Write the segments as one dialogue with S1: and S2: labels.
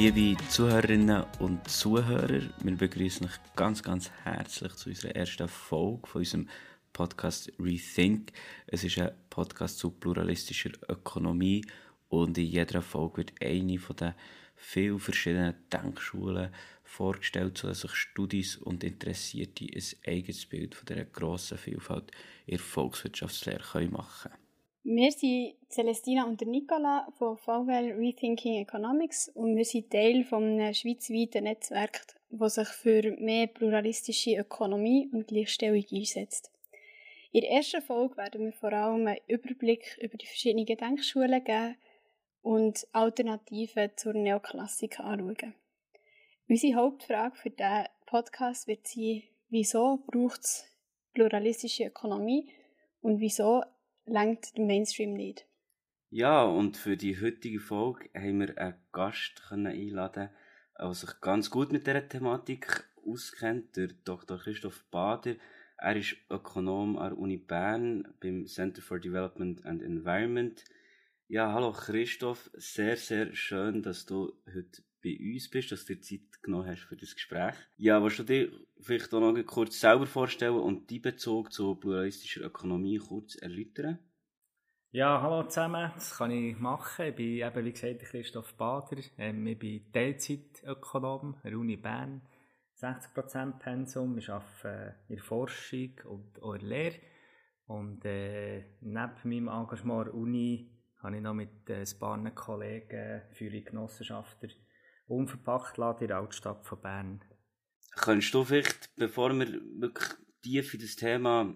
S1: Liebe Zuhörerinnen und Zuhörer, wir begrüßen euch ganz, ganz herzlich zu unserer ersten Folge von unserem Podcast Rethink. Es ist ein Podcast zu pluralistischer Ökonomie und in jeder Folge wird eine von den vielen verschiedenen Denkschulen vorgestellt, sodass sich Studis und Interessierte ein eigenes Bild von dieser grossen Vielfalt in der Volkswirtschaftslehre machen können.
S2: Wir sind Celestina und Nicola von VWL Rethinking Economics und wir sind Teil eines schweizweiten Netzwerks, das sich für mehr pluralistische Ökonomie und Gleichstellung einsetzt. In der ersten Folge werden wir vor allem einen Überblick über die verschiedenen Denkschulen geben und Alternativen zur Neoklassik anschauen. Unsere Hauptfrage für diesen Podcast wird sein, wieso braucht es pluralistische Ökonomie und wieso lenkt der Mainstream nicht?
S1: Ja, und für die heutige Folge haben wir einen Gast einladen, der sich ganz gut mit dieser Thematik auskennt, der Dr. Christoph Bader. Er ist Ökonom an der Uni Bern beim Center for Development and Environment. Ja, hallo Christoph, sehr, sehr schön, dass du heute bei uns bist, dass du dir Zeit genommen hast für das Gespräch. Ja, willst du dir vielleicht auch noch kurz selber vorstellen und deinen Bezug zur pluralistischen Ökonomie kurz erläutern?
S3: Ja, hallo zusammen, das kann ich machen. Ich bin eben, wie gesagt, Christoph Bader. Ähm, ich bin Teilzeitökonom an Uni Bern. 60% Pensum. Ich arbeite in der Forschung und auch in der Lehre. Und äh, neben meinem Engagement an der Uni habe ich noch mit äh, ein paar Kollegen für die Genossenschafter unverpackt in der Altstadt von Bern.
S1: Könntest du vielleicht, bevor wir wirklich tief in das Thema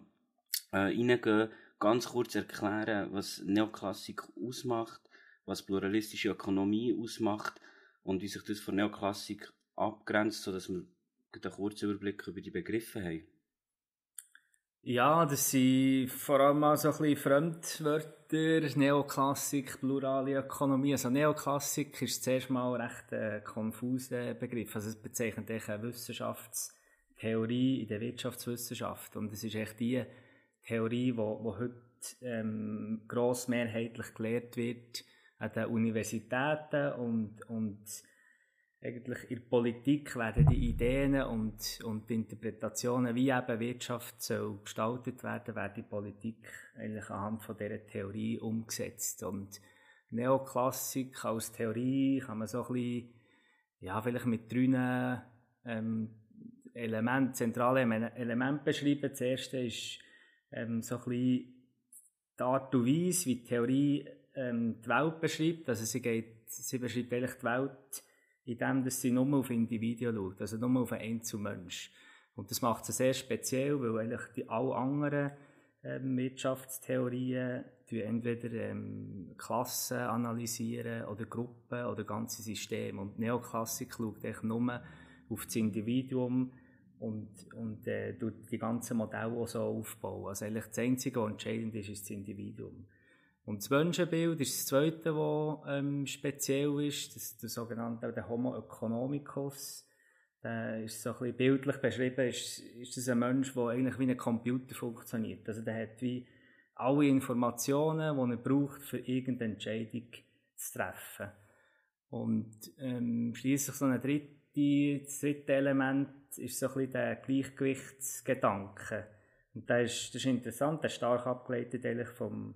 S1: äh, reingehen, ganz kurz erklären, was Neoklassik ausmacht, was pluralistische Ökonomie ausmacht und wie sich das von Neoklassik abgrenzt, sodass wir einen kurzen Überblick über die Begriffe haben?
S3: Ja, das sind vor allem mal so ein bisschen Fremdwörter, Neoklassik, plurale Ökonomie. Also Neoklassik ist zuerst mal recht ein konfuser Begriff. Also es bezeichnet eine Wissenschaftstheorie in der Wirtschaftswissenschaft. Und es ist echt die Theorie, die, heute ähm, grossmehrheitlich gelehrt wird an den Universitäten und, und eigentlich in der Politik werden die Ideen und, und die Interpretationen, wie eben Wirtschaft soll gestaltet werden, werden die Politik eigentlich anhand von dieser Theorie umgesetzt. Und Neoklassik als Theorie kann man so ein bisschen, ja, vielleicht mit drei ähm, Elementen, zentralen Elementen beschreiben. Das erste ist ähm, so ein bisschen die Art und Weise, wie die Theorie ähm, die Welt beschreibt. Also sie, geht, sie beschreibt eigentlich die Welt indem dass sie nur auf Individuen schaut, also nur auf einen Einzelmensch. Und das macht sie sehr speziell, weil eigentlich die alle anderen ähm, Wirtschaftstheorien entweder ähm, Klassen analysieren oder Gruppen oder ganze Systeme. Und Neoklassik schaut eigentlich nur auf das Individuum und, und äh, die ganzen Modelle auch so aufbauen. Also eigentlich das Einzige, was entscheidend ist, ist das Individuum. Und das Menschenbild ist das zweite, das ähm, speziell ist, das, der sogenannte der Homo economicus. Der ist so ein bisschen bildlich beschrieben, ist, ist das ein Mensch, der eigentlich wie ein Computer funktioniert. Also der hat wie alle Informationen, die er braucht, für irgendeine Entscheidung zu treffen. Und ähm, schließlich so ein dritte, das dritte Element ist so ein bisschen der Gleichgewichtsgedanke. Und der ist, das ist interessant, der ist stark abgeleitet eigentlich vom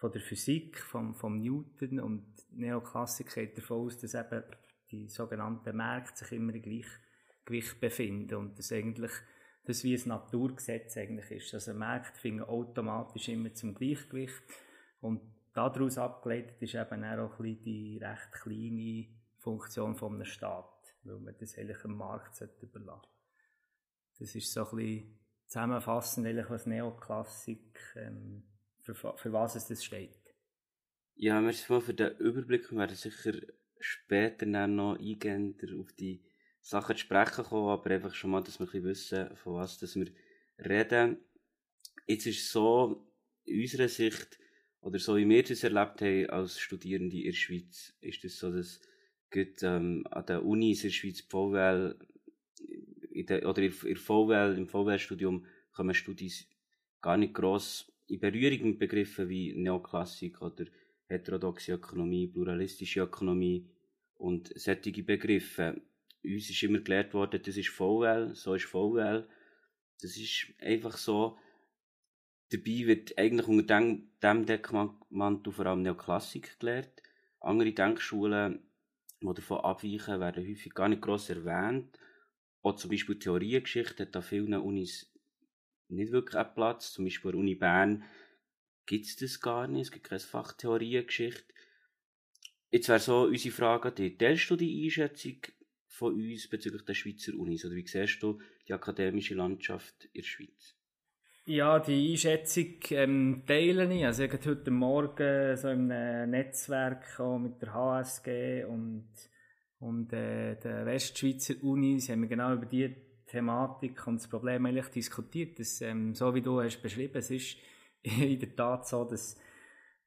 S3: von der Physik, vom, vom Newton und Neoklassik geht davon aus, dass eben die sogenannten Märkte sich immer im Gleichgewicht befinden und das eigentlich das wie ein Naturgesetz eigentlich ist. Also Märkte finden automatisch immer zum Gleichgewicht und daraus abgeleitet ist eben auch ein die recht kleine Funktion von einem Staat, weil man das eigentlich dem Markt überlassen Das ist so ein bisschen zusammenfassend, was Neoklassik ähm, für, für was es das steht.
S1: Ja, merci mal für den Überblick. Wir werden sicher später noch eingehender auf die Sachen zu sprechen kommen, aber einfach schon mal, dass wir ein wissen, von was dass wir reden. Jetzt ist es so, in unserer Sicht, oder so wie wir das erlebt haben als Studierende in der Schweiz, ist es das so, dass gut, ähm, an der Uni in der Schweiz VWL, in der, oder in der VWL, im VWL-Studium kommen Studis gar nicht gross in Berührung mit Begriffen wie Neoklassik oder heterodoxe Ökonomie, pluralistische Ökonomie Und solche Begriffe, uns ist immer gelehrt worden, das ist VL, so ist VL. Das ist einfach so. Dabei wird eigentlich unter dem, dem Deckmantel vor allem Neoklassik gelehrt. Andere Denkschulen, die davon abweichen, werden häufig gar nicht gross erwähnt. Auch zum Beispiel Theoriegeschichte hat an vielen Unis nicht wirklich einen Platz. Zum Beispiel an der Uni Bern gibt es das gar nicht. Es gibt kein Fach Theoriegeschichte. Jetzt wäre so unsere Frage an dich. Teilst du die Einschätzung von uns bezüglich der Schweizer Unis? Oder wie siehst du die akademische Landschaft in der Schweiz?
S3: Ja, die Einschätzung ähm, teile ich. Also ich heute Morgen so im Netzwerk mit der HSG und, und äh, der Westschweizer Unis haben wir genau über diese Thematik und das Problem eigentlich diskutiert. Dass, ähm, so wie du hast beschrieben, es ist in der Tat so, dass,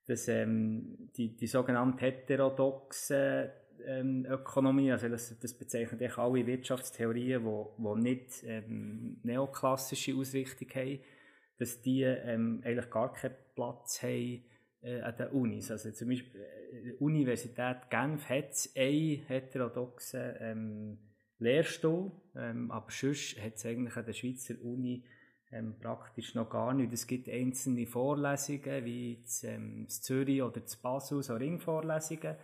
S3: dass ähm, die, die sogenannte heterodoxe ähm, Ökonomie, also das, das bezeichnet eigentlich alle Wirtschaftstheorien, die, die nicht ähm, neoklassische Ausrichtung haben, dass die ähm, eigentlich gar keinen Platz haben äh, an den Unis. Also zum Beispiel äh, die Universität Genf hat einen heterodoxen ähm, Lehrstuhl, ähm, aber sonst hat es eigentlich an der Schweizer Uni ähm, praktisch noch gar nicht. Es gibt einzelne Vorlesungen, wie in ähm, Zürich oder in Basel, so Ringvorlesungen.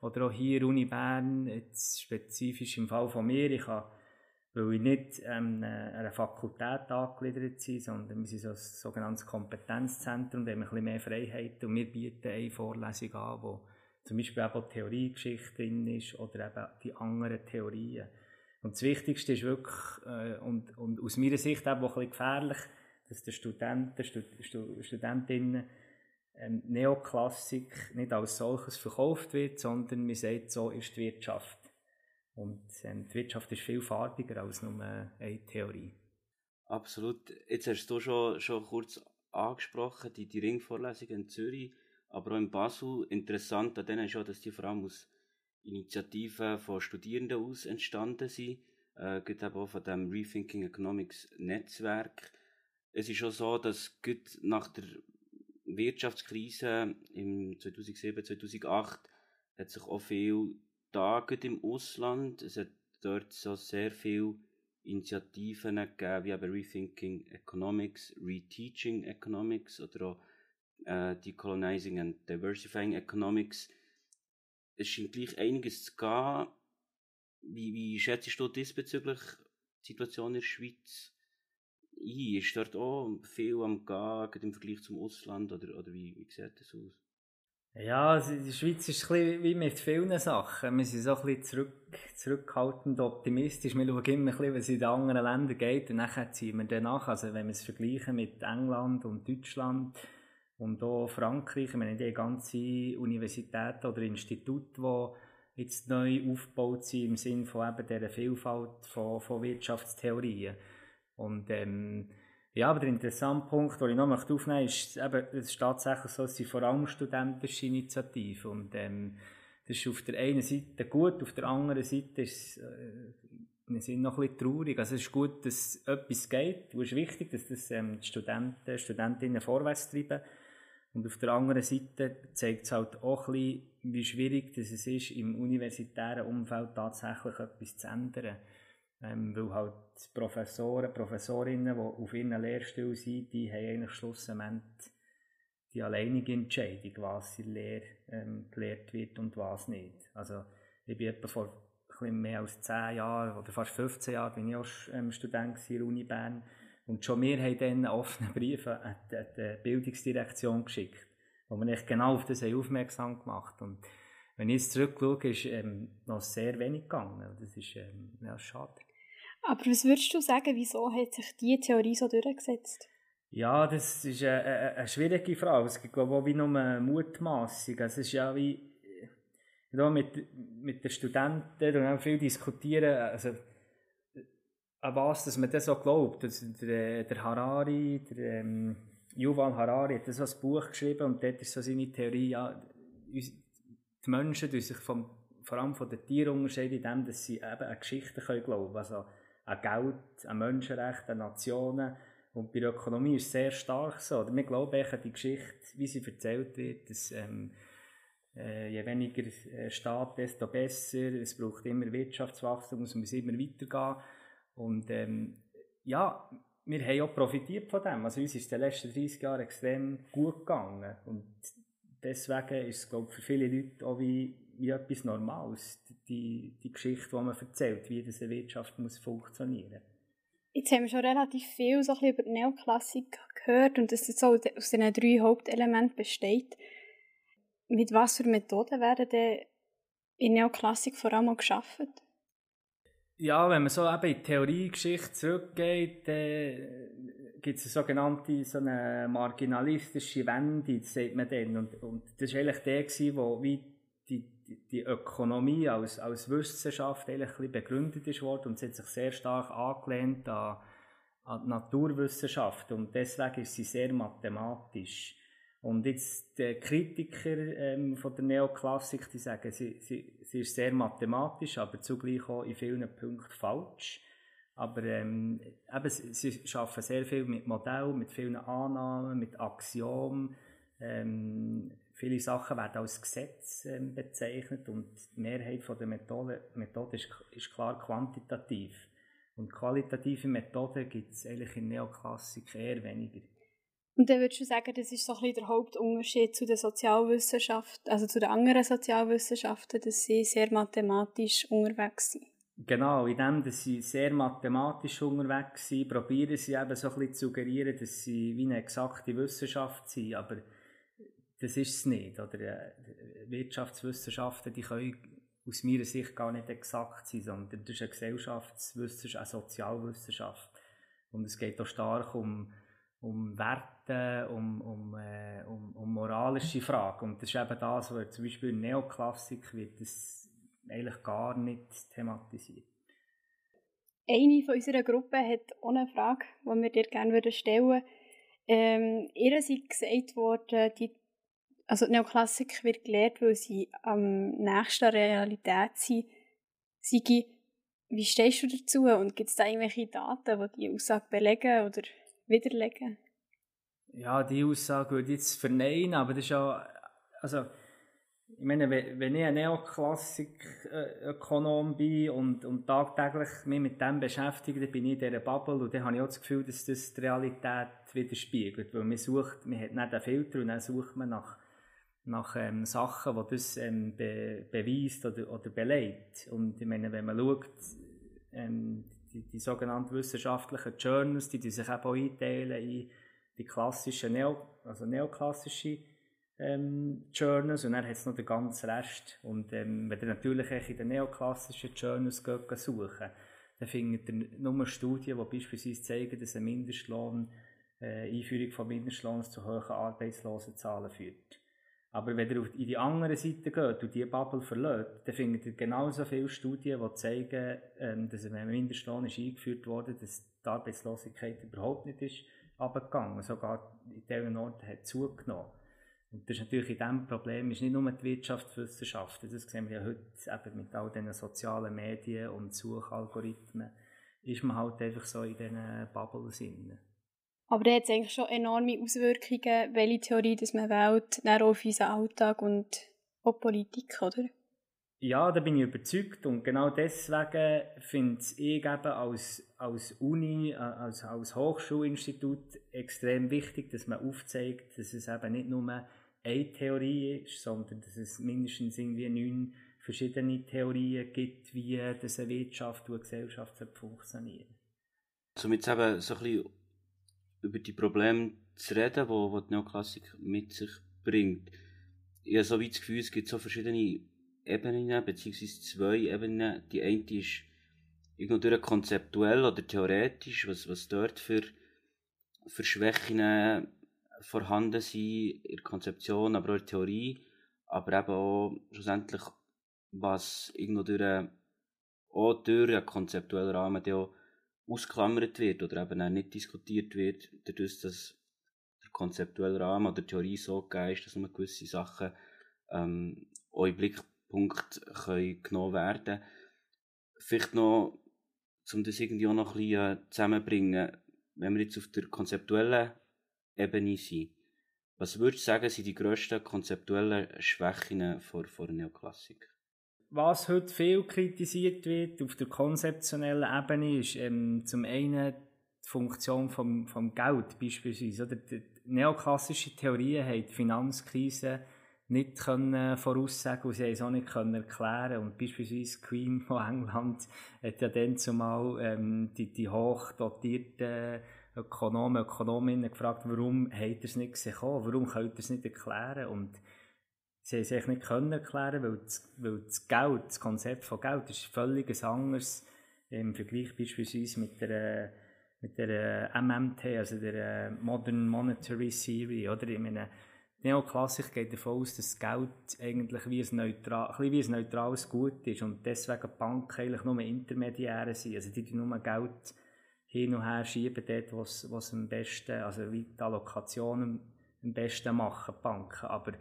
S3: Oder auch hier Uni Bern, jetzt spezifisch im Fall von mir, ich habe, weil ich nicht ähm, einer Fakultät angegliedert bin, sondern wir sind so ein sogenanntes Kompetenzzentrum, da haben wir ein bisschen mehr Freiheit und wir bieten eine Vorlesung an, wo zum Beispiel eben Theoriegeschichte drin ist oder eben die anderen Theorien. Und das Wichtigste ist wirklich, äh, und, und aus meiner Sicht auch ein bisschen gefährlich, dass der Studenten, Stud Studentinnen ähm, Neoklassik nicht als solches verkauft wird, sondern man sagt, so ist die Wirtschaft. Und ähm, die Wirtschaft ist viel farbiger als nur eine Theorie.
S1: Absolut. Jetzt hast du schon, schon kurz angesprochen, die, die Ringvorlesung in Zürich, aber auch in Basel. Interessant an denen ist auch, dass die vor allem aus Initiativen von Studierenden aus entstanden sind, äh, gibt auch von dem Rethinking Economics Netzwerk. Es ist schon so, dass nach der Wirtschaftskrise im 2007, 2008 hat sich auch viel da im Ausland. Es hat dort so sehr viele Initiativen gegeben, wie eben Rethinking Economics, Reteaching Economics oder auch äh, Decolonizing and Diversifying Economics es scheint gleich einiges zu gehen. Wie, wie schätzt du diesbezüglich die Situation in der Schweiz ein? Ist dort auch viel am Gehen im Vergleich zum Ausland oder, oder wie, wie sieht das aus?
S3: Ja, also die Schweiz ist ein wie mit vielen Sachen. Wir sind so ein bisschen zurück, zurückhaltend optimistisch. Wir schauen immer ein bisschen, was in den anderen Ländern geht und dann ziehen wir danach. Also wenn wir es vergleichen mit England und Deutschland, und auch Frankreich, ich meine, die ganze Universitäten oder Institute, die jetzt neu aufgebaut sind im Sinne von eben dieser Vielfalt von, von Wirtschaftstheorien. Und ähm, ja, aber der interessante Punkt, den ich noch aufnehmen möchte, ist, eben, es ist tatsächlich so, es sind vor allem studentische Initiativen. Und ähm, das ist auf der einen Seite gut, auf der anderen Seite ist äh, sind noch ein bisschen traurig. Also es ist gut, dass etwas geht. Es ist wichtig, dass das ähm, die Studenten, Studentinnen vorwärts treiben. Und auf der anderen Seite zeigt es halt auch ein bisschen, wie schwierig das es ist, im universitären Umfeld tatsächlich etwas zu ändern. Ähm, weil halt Professoren, Professorinnen, die auf ihren Lehrstuhl sind, die haben eigentlich schlussendlich die alleinige Entscheidung, was in Lehre ähm, gelehrt wird und was nicht. Also ich bin etwa vor ein mehr als 10 Jahren oder fast 15 Jahren bin ich auch ähm, Student in Uni Bern und schon wir haben dann offene Briefe an die, Bildungsdirektion geschickt, wo wir nicht genau auf das aufmerksam gemacht Und wenn ich jetzt zurückschaue, ist ähm, noch sehr wenig gegangen. Das ist ähm, ja, schade.
S2: Aber was würdest du sagen, wieso hat sich diese Theorie so durchgesetzt?
S3: Ja, das ist eine, eine, eine schwierige Frage. Es gibt, glaube ich, auch wie nur eine Mutmaßung. Also, es ist ja wie, ja, mit, mit den Studenten und auch viel diskutieren. Also, an was dass man das so glaubt. Das, der, der Harari, der ähm, Yuval Harari hat so ein Buch geschrieben und dort ist so seine Theorie, ja, die Menschen die sich vom, vor allem von den Tieren unterscheiden, indem dass sie eben an Geschichten können also an Geld, an Menschenrechte, an Nationen. Und bei der Ökonomie ist es sehr stark so. Wir glauben an die Geschichte, wie sie erzählt wird, dass ähm, äh, je weniger äh, Staat, desto besser. Es braucht immer Wirtschaftswachstum, es muss immer weitergehen. Und ähm, ja, wir haben auch profitiert von dem. Also uns ist in den letzten 30 Jahren extrem gut gegangen. Und deswegen ist es, glaube ich, für viele Leute auch wie, wie etwas Normales, die, die Geschichte, die man erzählt, wie diese Wirtschaft muss funktionieren
S2: Jetzt haben wir schon relativ viel so über die Neoklassik gehört und dass es so aus diesen drei Hauptelementen besteht. Mit was für Methoden werden denn in Neoklassik vor allem geschaffen?
S3: Ja, wenn man so eben in die Theoriegeschichte zurückgeht, dann gibt es eine sogenannte so eine marginalistische Wende, sagt man dann. Und, und das war eigentlich der, gewesen, wo wie die, die, die Ökonomie als, als Wissenschaft eigentlich ein begründet ist worden und sie hat sich sehr stark angelehnt an, an die Naturwissenschaft und deswegen ist sie sehr mathematisch. Und jetzt die Kritiker ähm, von der Neoklassik, die sagen, sie, sie, sie ist sehr mathematisch, aber zugleich auch in vielen Punkten falsch. Aber ähm, eben, sie, arbeiten sehr viel mit Modellen, mit vielen Annahmen, mit Axiomen. Ähm, viele Sachen werden als Gesetz ähm, bezeichnet und die Mehrheit von der Methode, Methode ist, ist klar quantitativ. Und qualitative Methoden gibt es eigentlich in Neoklassik eher weniger.
S2: Und dann würdest du sagen, das ist so ein bisschen der Hauptunterschied zu den Sozialwissenschaften, also zu den anderen Sozialwissenschaften, dass sie sehr mathematisch unterwegs sind.
S3: Genau, in dem, dass sie sehr mathematisch unterwegs sind, probieren sie eben so ein bisschen zu suggerieren, dass sie wie eine exakte Wissenschaft sind, aber das ist es nicht. Oder äh, Wirtschaftswissenschaften, die können aus meiner Sicht gar nicht exakt sein, sondern das ist eine Gesellschaftswissenschaft, eine Sozialwissenschaft. Und es geht auch stark um um Werte, um, um, äh, um, um moralische Fragen. Und das ist eben das, wo zum Beispiel in Neoklassik wird das eigentlich gar nicht thematisiert.
S2: Eine von unserer Gruppe hat auch eine Frage, die wir dir gerne stellen würden. Ähm, ihr ist gesagt worden, die, also die Neoklassik wird gelehrt, weil sie am nächsten Realität sind. Sigi, wie stehst du dazu und gibt es da irgendwelche Daten, die die Aussage belegen oder widerlegen?
S3: Ja, die Aussage würde ich jetzt verneinen, aber das ist ja, also, ich meine, wenn ich ein Neoklassik-Ökonom bin und, und tagtäglich mich mit dem beschäftige, dann bin ich in dieser Bubble und dann habe ich auch das Gefühl, dass das die Realität widerspiegelt, weil man sucht, man hat nicht einen Filter und dann sucht man nach, nach ähm, Sachen, die das ähm, be beweist oder, oder belegt. Und ich meine, wenn man schaut, ähm, die, die sogenannten wissenschaftlichen Journals, die, die sich eben auch einteilen in die klassischen, Neo, also neoklassische ähm, Journals und dann hat es noch den ganzen Rest. Und ähm, wenn ihr natürlich in den neoklassischen Journals geht, suchen dann findet ihr nur Studien, die beispielsweise zeigen, dass ein Mindestlohn, äh, Einführung von Mindestlohns zu hohen Arbeitslosenzahlen führt. Aber wenn ihr auf in die andere Seite geht und die Bubble verlässt, dann findet ihr genauso viele Studien, die zeigen, ähm, dass ein Mindestlohn ist eingeführt wurde, dass die Arbeitslosigkeit überhaupt nicht ist abgegangen. Sogar in diesen Orten hat zugenommen. Und das ist natürlich in diesem Problem ist nicht nur die Wirtschaftswissenschaften, das sehen wir ja heute eben mit all diesen sozialen Medien und Suchalgorithmen, ist man halt einfach so in diesen Bubbles drin.
S2: Aber da hat es eigentlich schon enorme Auswirkungen, welche Theorie dass man wählt, dann auf unseren Alltag und auch Politik, oder?
S3: Ja, da bin ich überzeugt und genau deswegen finde ich eben als, als Uni, äh, als, als Hochschulinstitut extrem wichtig, dass man aufzeigt, dass es eben nicht nur eine Theorie ist, sondern dass es mindestens irgendwie neun verschiedene Theorien gibt, wie das eine Wirtschaft und eine Gesellschaft funktionieren.
S1: Somit eben so ein bisschen über die Probleme zu reden, die, die Neoklassik mit sich bringt. Ich habe so wie das Gefühl, es gibt so verschiedene Ebenen, beziehungsweise zwei Ebenen. Die eine ist irgendwie konzeptuell oder theoretisch, was, was dort für, für Schwächen vorhanden sind in der Konzeption, aber auch in der Theorie, aber eben auch schlussendlich, was irgendwo durch, auch durch einen konzeptuellen Rahmen ausklammert wird oder eben auch nicht diskutiert wird, dadurch, dass der konzeptuelle Rahmen oder die Theorie so gegeben ist, dass nur gewisse Sachen ähm, auch in Blickpunkt können genommen werden Vielleicht noch, um das irgendwie auch noch ein bisschen äh, zusammenzubringen, wenn wir jetzt auf der konzeptuellen Ebene sind, Was würdest du sagen, sind die grössten konzeptuellen Schwächen vor, vor Neoklassik?
S3: Was heute viel kritisiert wird auf der konzeptionellen Ebene, ist ähm, zum einen die Funktion vom, vom Geld beispielsweise. Oder die neoklassische Theorien haben die Finanzkrise nicht können voraussagen und sie es auch nicht können erklären. Und beispielsweise Queen von England hat ja dann zumal ähm, die, die hoch dotierten Ökonomen, Ökonominnen gefragt, warum habt ihr es nicht gesehen, warum könnt ihr es nicht erklären? Und sie haben es eigentlich nicht können erklären, weil das, weil das Geld, das Konzept von Geld ist völlig anders im Vergleich beispielsweise mit der mit der MMT, also der Modern Monetary Theory, oder? Ich meine, Neoklassik geht davon aus, dass das Geld eigentlich wie ein, neutral, ein, wie ein neutrales Gut ist und deswegen Banken eigentlich nur Intermediäre sind. Also die, nur Geld hin und her schieben, dort, wo es am besten, also wie die Allokationen am besten machen, Banken. Aber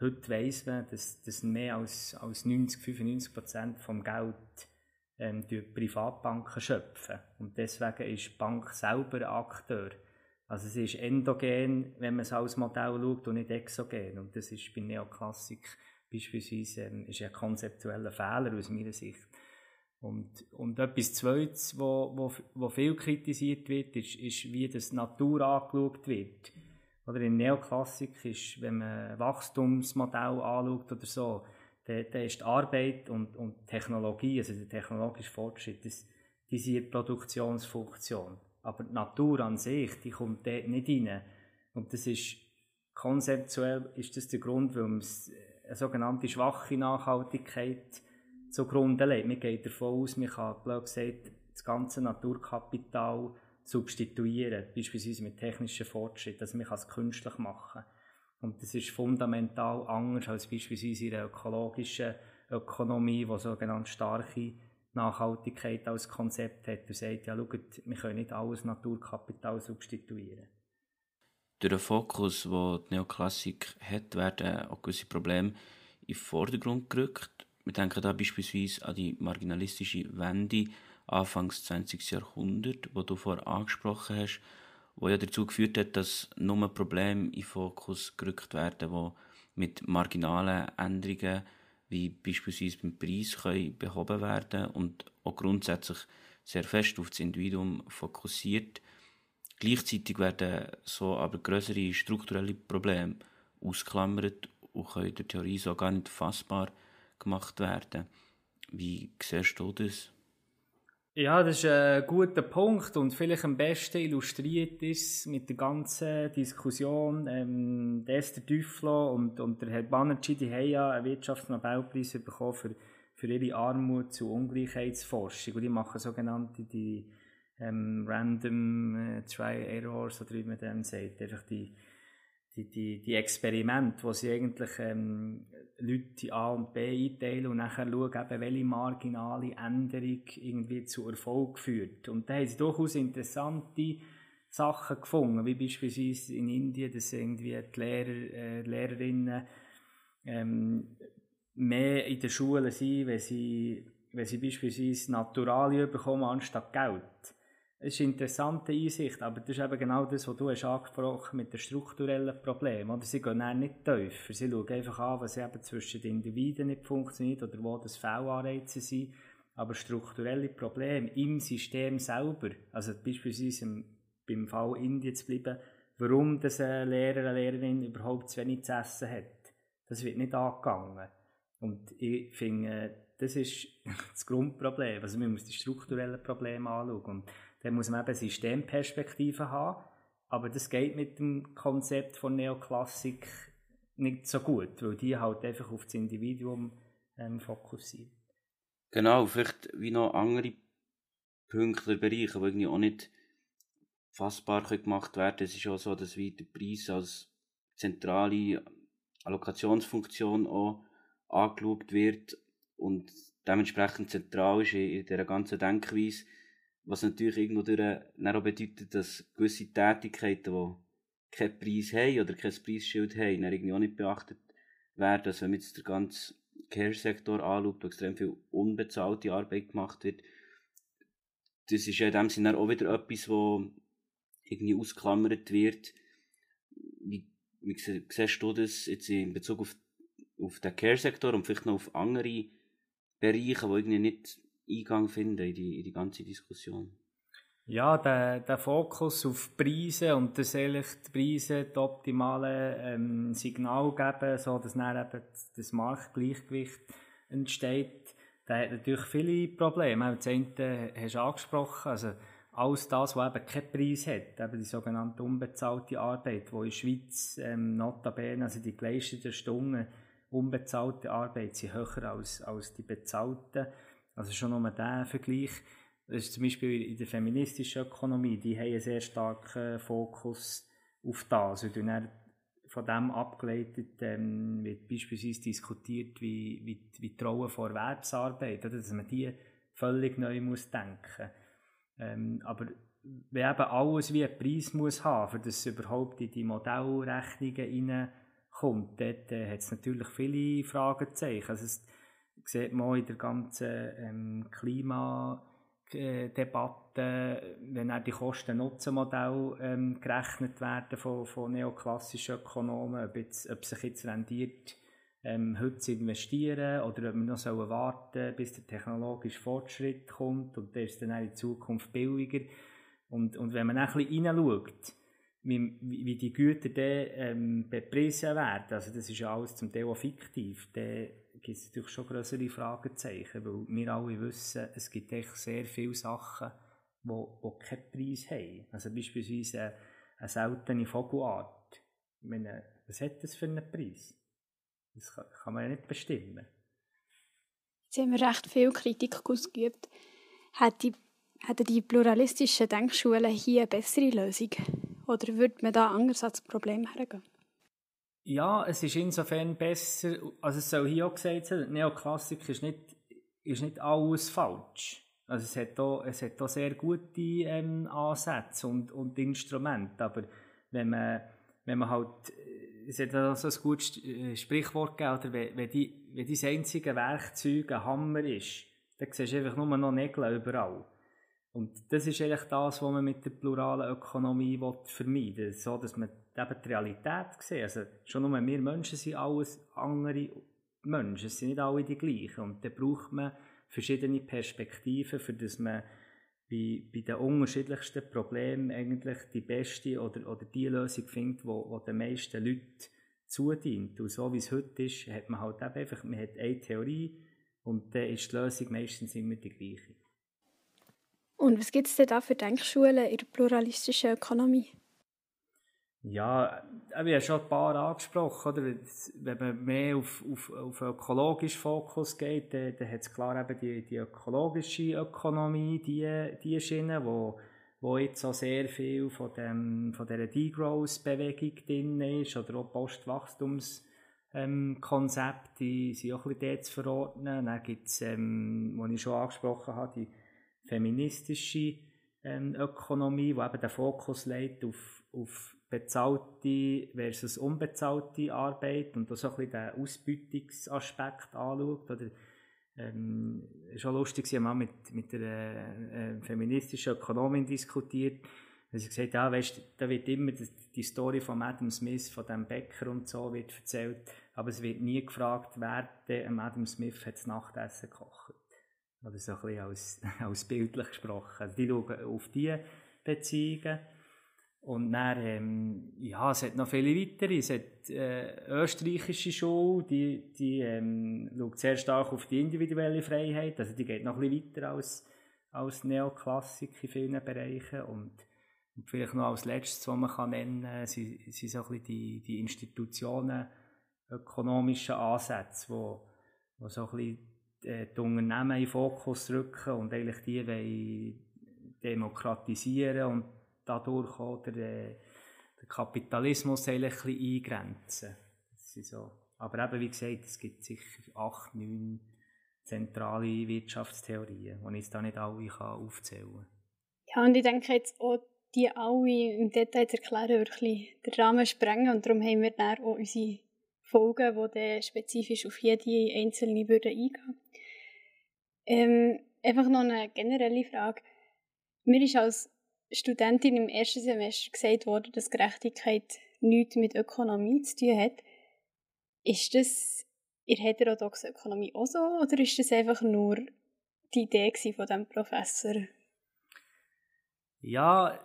S3: heute weiss man, dass, dass mehr als, als 90, 95 Prozent vom Geld ähm, die Privatbanken schöpfen. Und deswegen ist die Bank selber Akteur. Also es ist endogen, wenn man es als Modell schaut, und nicht exogen. Und das ist bei Neoklassik beispielsweise ähm, ist ein konzeptueller Fehler aus meiner Sicht. Und, und etwas Zweites, wo, wo, wo viel kritisiert wird, ist, ist, wie das Natur angeschaut wird. Oder in Neoklassik ist, wenn man Wachstumsmodell anschaut oder so, dann, ist die Arbeit und, und Technologie, also der technologische Fortschritt, das, die Produktionsfunktion. Aber die Natur an sich, die kommt dort nicht rein. Und das ist, konzeptuell ist das der Grund, warum es eine sogenannte schwache Nachhaltigkeit zugrunde legt. Man geht davon aus, man kann, blöd gesagt, das ganze Naturkapital substituieren, beispielsweise mit technischen Fortschritten, also man kann es künstlich machen. Und das ist fundamental anders als beispielsweise in der ökologischen Ökonomie, die sogenannte starke Nachhaltigkeit als Konzept hat und sagt, ja, schaut, wir können nicht alles Naturkapital substituieren.
S1: Durch den Fokus, den die Neoklassik hat, werden auch gewisse Probleme in den Vordergrund gerückt. Wir denken da beispielsweise an die marginalistische Wende Anfangs 20. Jahrhundert, wo du vorher angesprochen hast, wo ja dazu geführt hat, dass nur Probleme in den Fokus gerückt werden, die mit marginalen Änderungen wie beispielsweise beim Preis können behoben werden und auch grundsätzlich sehr fest auf das Individuum fokussiert. Gleichzeitig werden so aber größere strukturelle Probleme ausklammert und können in der Theorie so gar nicht fassbar gemacht werden. Wie siehst du das?
S3: Ja, das ist ein guter Punkt und vielleicht am besten illustriert ist mit der ganzen Diskussion. Ähm, der Esther Düfflo und, und der Herr Banerjee, die haben ja einen Wirtschaftsnobelpreis bekommen für, für ihre Armut zu Ungleichheitsforschung und die machen sogenannte die ähm, Random äh, Try Errors oder wie man dem sagt, einfach die die, die, die Experimente, wo sie eigentlich ähm, Leute A und B einteilen und nachher schauen, welche marginale Änderung irgendwie zu Erfolg führt. Und da haben sie durchaus interessante Sachen gefunden, wie beispielsweise in Indien, dass irgendwie die Lehrer, äh, Lehrerinnen ähm, mehr in den Schulen sind, wenn sie, wenn sie beispielsweise Naturalien bekommen anstatt Geld. Es ist eine interessante Einsicht, aber das ist eben genau das, was du hast angesprochen mit den strukturellen Problemen. Oder sie gehen nicht tiefer. Sie schauen einfach an, was eben zwischen den Individuen nicht funktioniert oder wo das Fehlanreize sind. Aber strukturelle Probleme im System selber, also beispielsweise im, beim Fall Indien zu bleiben, warum das ein Lehrer, eine Lehrerin überhaupt zu wenig zu essen hat, das wird nicht angegangen. Und ich finde, das ist das Grundproblem. Also man muss die strukturellen Probleme anschauen. Und dann muss man eben Systemperspektive haben. Aber das geht mit dem Konzept von Neoklassik nicht so gut, weil die halt einfach auf das Individuum ähm, fokussieren.
S1: Genau, vielleicht wie noch andere Punkte oder Bereiche, die irgendwie auch nicht fassbar gemacht werden. Es ist auch so, dass wie der Preis als zentrale Allokationsfunktion auch angeschaut wird und dementsprechend zentral ist in dieser ganzen Denkweise was natürlich irgendwo durch, auch bedeutet, dass gewisse Tätigkeiten, die keinen Preis haben oder kein Preisschild haben, dann irgendwie auch nicht beachtet werden. Also wenn man jetzt den ganzen Care-Sektor anschaut, wo extrem viel unbezahlte Arbeit gemacht wird, das ist ja in dem Sinne auch wieder etwas, wo irgendwie ausklammert wird. Wie wie siehst du das jetzt in Bezug auf, auf den Care-Sektor und vielleicht noch auf andere Bereiche, die irgendwie nicht Eingang finden in die, in die ganze Diskussion?
S3: Ja, der, der Fokus auf Preise und dass ehrlich die Preise das optimale ähm, Signal geben, so dass dann eben das Marktgleichgewicht entsteht, der hat natürlich viele Probleme. Das eine hast du angesprochen, also alles das, was eben keinen Preis hat, eben die sogenannte unbezahlte Arbeit, wo in der Schweiz ähm, notabene, also die geleisteten Stunden unbezahlte Arbeit sind höher als, als die bezahlten. Also schon nur der Vergleich. Das ist zum Beispiel in der feministischen Ökonomie, die haben einen sehr starken Fokus auf das. Und dann von dem abgeleitet ähm, wird beispielsweise diskutiert, wie, wie, wie die Rolle von Erwerbsarbeit, oder, dass man die völlig neu muss denken ähm, aber wenn eben alles wie einen Preis muss haben, für das überhaupt in die Modellrechnungen reinkommt, dort äh, hat es natürlich viele Fragezeichen. Also es sieht man in der ganzen ähm, Klimadebatte, wenn auch die Kosten-Nutzen-Modelle ähm, gerechnet werden von, von neoklassischen Ökonomen, ob, jetzt, ob sich jetzt rendiert, ähm, heute zu investieren oder ob wir noch sollen warten bis der technologische Fortschritt kommt und der ist dann auch in Zukunft billiger. Und, und wenn man auch ein bisschen reinschaut, wie, wie die Güter dann ähm, bepreisen werden, also das ist ja alles zum Teil auch fiktiv, dann gibt es natürlich schon größere Fragezeichen, weil wir alle wissen, es gibt echt sehr viele Sachen, die, die keinen Preis haben. Also beispielsweise eine, eine seltene Vogelart. Ich meine, was hat das für einen Preis? Das kann, kann man ja nicht bestimmen.
S2: Jetzt haben wir recht viel Kritik ausgeübt. Hätten die, die pluralistischen Denkschulen hier eine bessere Lösung? Oder würde man da anders als Problem hergehen?
S3: Ja, es ist insofern besser, also es soll hier auch gesagt werden, Neoklassik ist nicht, ist nicht alles falsch. Also es hat auch, es hat auch sehr gute ähm, Ansätze und, und Instrumente, aber wenn man, wenn man halt es hat auch so ein gutes äh, Sprichwort gegeben, oder wenn, wenn, die, wenn dein einzige Werkzeug ein Hammer ist, dann siehst du einfach nur noch Nägel überall. Und das ist eigentlich das, was man mit der pluralen Ökonomie vermeiden will. So, dass man eben die Realität sieht. Also, schon nur wir Menschen sind alles andere Menschen. Es sind nicht alle die gleichen. Und dann braucht man verschiedene Perspektiven, für das man bei, bei den unterschiedlichsten Problemen eigentlich die beste oder, oder die Lösung findet, wo, wo den meisten Leuten zudient. Und so wie es heute ist, hat man halt einfach, man hat eine Theorie und dann ist die Lösung meistens immer die gleiche.
S2: Und was gibt es denn da für Denkschulen in der pluralistischen Ökonomie?
S3: Ja, ich habe schon ein paar angesprochen, oder? Wenn man mehr auf, auf, auf ökologischen Fokus geht, dann, dann hat es klar eben die, die ökologische Ökonomie, die, die Schiene, wo, wo jetzt auch sehr viel von, dem, von dieser Degrowth-Bewegung drin ist, oder auch Postwachstums- ähm, Konzepte, sind auch ein bisschen dort zu verordnen. Dann gibt es, ähm, was ich schon angesprochen habe, die feministische ähm, Ökonomie, die eben den Fokus legt auf, auf bezahlte versus unbezahlte Arbeit und da so ein bisschen den Ausbeutungsaspekt anschaut. Oder, ähm, schon lustig, ich habe mit, mit einer äh, feministischen Ökonomin diskutiert. Sie hat gesagt, ja, weißt, da wird immer die, die Story von Adam Smith, von dem Bäcker und so, wird erzählt, aber es wird nie gefragt, wer dem Adam Smith hat das Nachtessen gekocht. Oder so ein bisschen als, als bildlich gesprochen. Also die schauen auf diese Beziehungen. Und dann, ähm, ja, es hat noch viele weitere. Es hat äh, österreichische Schule, die, die ähm, schaut sehr stark auf die individuelle Freiheit. Also die geht noch ein bisschen weiter als, als Neoklassik in vielen Bereichen. Und, und vielleicht noch als letztes, was man kann nennen kann, sind, sind so ein bisschen die, die Institutionen, ökonomischen Ansätze, wo so ein bisschen äh, die Unternehmen in den Fokus rücken und eigentlich die wollen demokratisieren und dadurch auch der, äh, der Kapitalismus ein bisschen eingrenzen. So. Aber eben, wie gesagt, es gibt sicher acht, neun zentrale Wirtschaftstheorien, die ich jetzt da nicht alle aufzählen kann.
S2: Ja, und ich denke jetzt auch, die alle im Detail zu erklären, wirklich den Rahmen sprengen und darum haben wir dann auch unsere Folgen, die dann spezifisch auf jede einzelne würden eingehen. Ähm, einfach noch eine generelle Frage. Mir ist als Studentin im ersten Semester gesagt worden, dass Gerechtigkeit nichts mit Ökonomie zu tun hat. Ist das in heterodoxen Ökonomie auch so oder ist das einfach nur die Idee von dem Professor?
S3: Ja,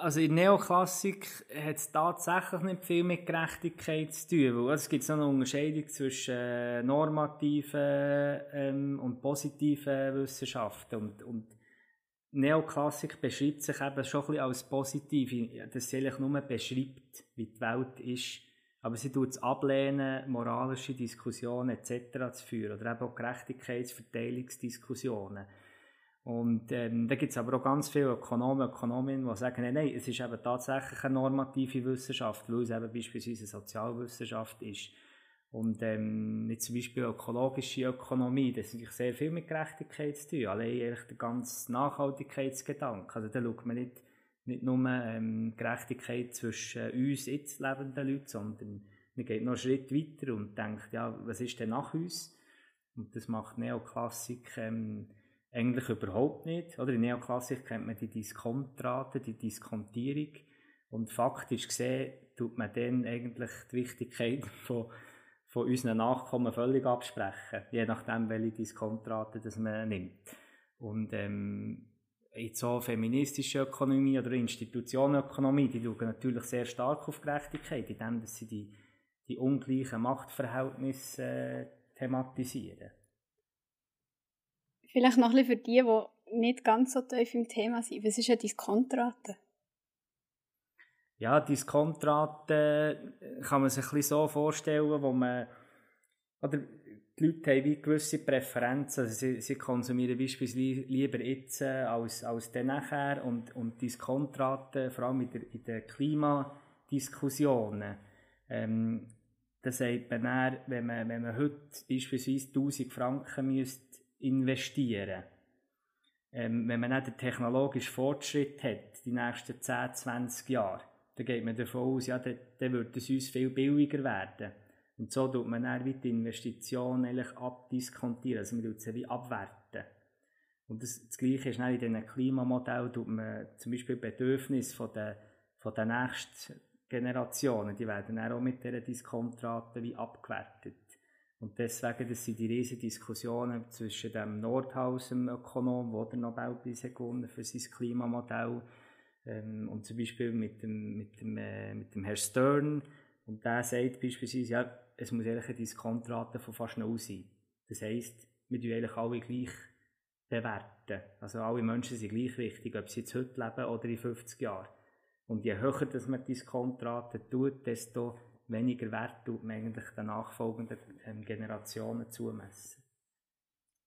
S3: also in Neoklassik hat es tatsächlich nicht viel mit Gerechtigkeit zu tun, weil es gibt so eine Unterscheidung zwischen äh, normativen ähm, und positiven Wissenschaften und, und Neoklassik beschreibt sich eben schon ein bisschen als positiv, dass sie eigentlich nur beschreibt, wie die Welt ist, aber sie tut es ablehnen, moralische Diskussionen etc. zu führen oder eben auch Gerechtigkeitsverteilungsdiskussionen. Und ähm, da gibt es aber auch ganz viele Ökonomen, Ökonominnen, die sagen, nein, nein, es ist eben tatsächlich eine normative Wissenschaft, weil es eben beispielsweise eine Sozialwissenschaft ist. Und ähm, mit zum Beispiel ökologische Ökonomie, das hat sehr viel mit Gerechtigkeit zu tun. Allein der ganze Nachhaltigkeitsgedanke. Also da schaut man nicht, nicht nur ähm, Gerechtigkeit zwischen uns jetzt lebenden Leuten, sondern man geht noch einen Schritt weiter und denkt, ja, was ist denn nach uns? Und das macht Neoklassik ähm, eigentlich überhaupt nicht. Oder in Neoklassik kennt man die Diskontrate, die Diskontierung. Und faktisch gesehen tut man dann eigentlich die Wichtigkeit von, von unseren Nachkommen völlig absprechen, je nachdem, welche Diskontrate das man nimmt. Und ähm, in so feministische Ökonomie oder Institutionenökonomie, die schauen natürlich sehr stark auf Gerechtigkeit, indem sie die, die ungleichen Machtverhältnisse äh, thematisieren.
S2: Vielleicht noch ein bisschen für die, die nicht ganz so tief im Thema sind. Was ist eine Diskontrate?
S3: Ja, Diskontrate kann man sich ein bisschen so vorstellen, wo man, oder die Leute haben wie gewisse Präferenzen. Also sie, sie konsumieren beispielsweise lieber jetzt als, als dann nachher und, und Diskontrate, vor allem in der, in der Klimadiskussionen, ähm, das sagt man dann, wenn man, wenn man heute beispielsweise 1000 Franken müsste investieren. Ähm, wenn man nicht den technologischen Fortschritt hat, die nächsten 10, 20 Jahre, dann geht man davon aus, ja, dann, dann wird es uns viel billiger werden. Und so tut man dann die Investition eigentlich abdiskontieren, also man tut sie wie abwerten. Und das, das Gleiche ist dann in diesen Klimamodellen, tut man zum Beispiel Bedürfnisse von der, von der nächsten Generationen, die werden dann auch mit dieser Diskontrate wie abgewertet. Und deswegen, das sind die riesigen Diskussionen zwischen dem Nordhausen Ökonom, der den Nobelpreis gewonnen für sein Klimamodell, ähm, und zum Beispiel mit dem, mit dem, äh, mit dem Herr Stern. Und der sagt beispielsweise, ja, es muss eigentlich eine Diskontrate von fast null sein. Das heisst, wir tun eigentlich alle gleich bewerten. Also alle Menschen sind gleich wichtig, ob sie jetzt heute leben oder in 50 Jahren. Und je höher dass man Diskontrate tut, desto weniger Wert tut man eigentlich den nachfolgenden ähm, Generationen zumessen.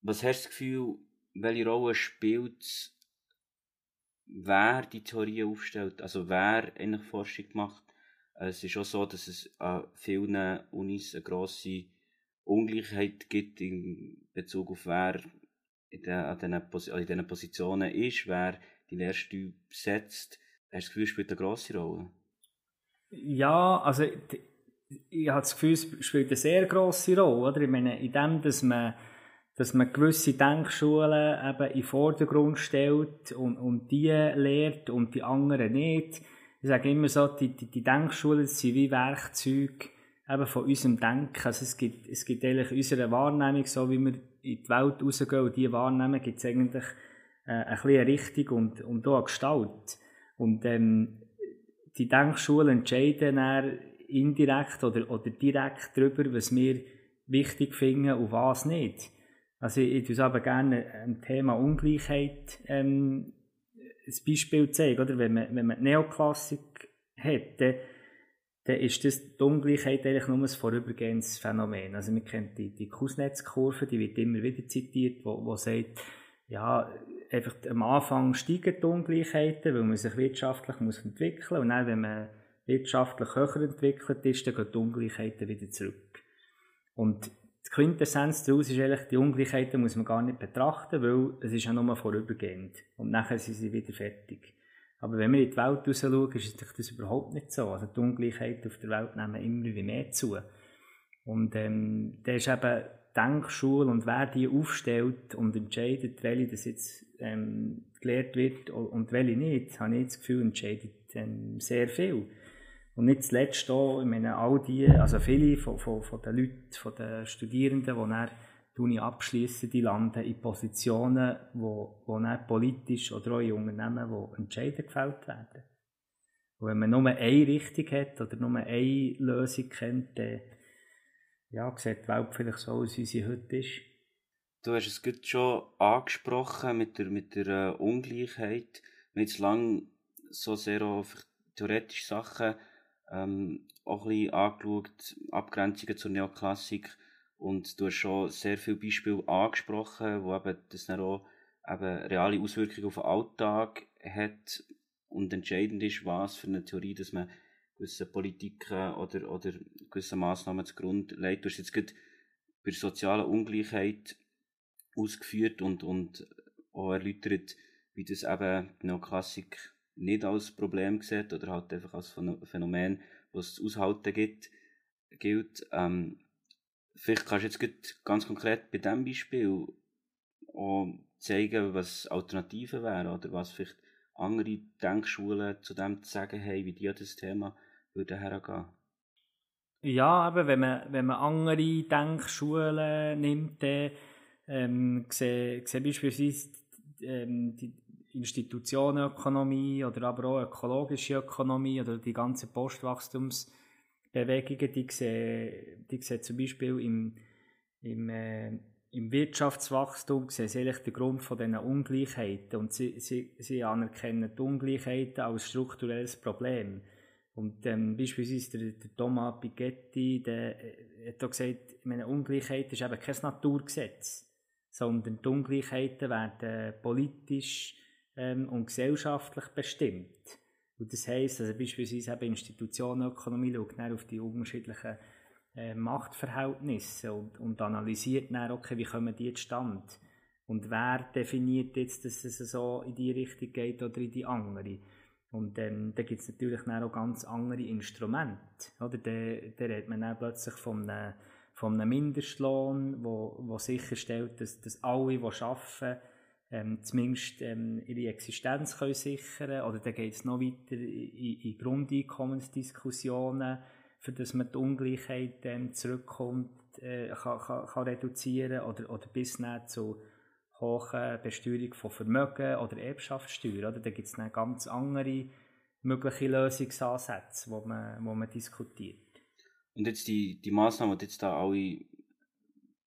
S1: Was hast du das Gefühl, welche Rolle spielt wer die Theorie aufstellt, also wer eigentlich Forschung macht? Es ist auch so, dass es an vielen Unis eine grosse Ungleichheit gibt in Bezug auf wer in den, an diesen, Pos in diesen Positionen ist, wer die Lehrstühle besetzt. Hast du das Gefühl, spielt eine grosse Rolle?
S3: Ja, also ich habe das Gefühl, es spielt eine sehr grosse Rolle. Oder? Ich meine, in dem, dass man, dass man gewisse Denkschulen eben in den Vordergrund stellt und, und die lehrt und die anderen nicht. Ich sage immer so, die, die, die Denkschulen sind wie Werkzeuge eben von unserem Denken. Also es gibt, es gibt eigentlich unsere Wahrnehmung, so wie wir in die Welt rausgehen und die wahrnehmen, gibt es eigentlich äh, eine Richtung und, und auch eine Gestalt. Und ähm, die Denkschulen entscheiden dann indirekt oder, oder direkt darüber, was wir wichtig finden und was nicht. Also ich, ich aber gerne ein Thema Ungleichheit ähm, ein Beispiel zeigen, oder? Wenn man, wenn man Neoklassik hat, dann, ist das die Ungleichheit eigentlich nur ein vorübergehendes Phänomen. Also man kennt die, die Kuznets-Kurve, die wird immer wieder zitiert, wo, wo sagt, ja, einfach am Anfang steigen die Ungleichheiten, weil man sich wirtschaftlich muss entwickeln muss und dann, wenn man wirtschaftlich höher entwickelt ist, dann gehen die Ungleichheiten wieder zurück. Und die Quintessenz daraus ist eigentlich, die Ungleichheiten muss man gar nicht betrachten, weil es ist ja nur vorübergehend. Und nachher sind sie wieder fertig. Aber wenn wir in die Welt raus schauen, ist das überhaupt nicht so. Also die Ungleichheiten auf der Welt nehmen immer wie mehr zu. Und ähm, da ist eben Denkschule und wer die aufstellt und entscheidet, welche das jetzt ähm, gelehrt wird und welche nicht, habe ich das Gefühl, entscheidet ähm, sehr viel. Und nicht zuletzt auch, ich meine, all die, also viele von, von, von den Leuten, von den Studierenden, die dann die Uni abschließen, die landen in Positionen, wo, wo dann politisch oder auch in Unternehmen, wo Entscheidungen gefällt werden. Und wenn man nur eine Richtung hat oder nur eine Lösung kennt, dann ja, sieht die Welt vielleicht so aus, wie sie heute ist.
S1: Du hast es gerade schon angesprochen mit der, mit der äh, Ungleichheit. Wir haben jetzt lange so sehr auf theoretische Sachen ähm, auch ein bisschen angeschaut, Abgrenzungen zur Neoklassik. Und du hast schon sehr viele Beispiele angesprochen, wo eben das dann auch eben reale Auswirkungen auf den Alltag hat und entscheidend ist, was für eine Theorie, dass man gewisse Politiken oder, oder gewisse Massnahmen zugrunde legt. Du hast jetzt gerade bei der sozialen Ungleichheit ausgeführt und, und auch erläutert, wie das eben die Neoklassik nicht als Problem sieht oder halt einfach als Phänomen, was es aushalten gibt, gilt. Ähm, vielleicht kannst du jetzt ganz konkret bei diesem Beispiel auch zeigen, was Alternativen wären oder was vielleicht andere Denkschulen zu dem zu sagen haben, wie die an das Thema würden hergehen.
S3: Ja, aber wenn man, wenn man andere Denkschulen nimmt, dann ähm, sehe, sehe beispielsweise ähm, die Institutionenökonomie oder aber auch ökologische Ökonomie oder die ganze Postwachstumsbewegungen, die sehen, die sehen zum Beispiel im, im, äh, im Wirtschaftswachstum sehen den Grund von diesen Ungleichheiten und sie, sie, sie anerkennen die Ungleichheiten als strukturelles Problem. Und ähm, beispielsweise der, der Thomas Piketty, der äh, hat auch gesagt, meine Ungleichheit ist eben kein Naturgesetz, sondern die Ungleichheiten werden politisch ähm, und gesellschaftlich bestimmt. Und das heisst, also beispielsweise eben Institutionenökonomie schaut auf die unterschiedlichen äh, Machtverhältnisse und, und analysiert dann, okay, wie kommen die zustande? Und wer definiert jetzt, dass es so in die Richtung geht oder in die andere? Und ähm, da gibt es natürlich dann auch ganz andere Instrumente. Oder? Da, da redet man dann plötzlich von einem, von einem Mindestlohn, wo, wo sicherstellt, dass, dass alle, die arbeiten, ähm, zumindest ähm, ihre Existenz können sichern Oder dann geht es noch weiter in, in Grundeinkommensdiskussionen, für dass man die Ungleichheit ähm, zurückkommt, äh, kann, kann, kann reduzieren oder, oder bis zu hohen Besteuerung von Vermögen oder Erbschaftssteuer. Oder? Da gibt es dann ganz andere mögliche Lösungsansätze, wo man, wo man diskutiert.
S1: Und jetzt die, die Massnahmen, die du jetzt da alle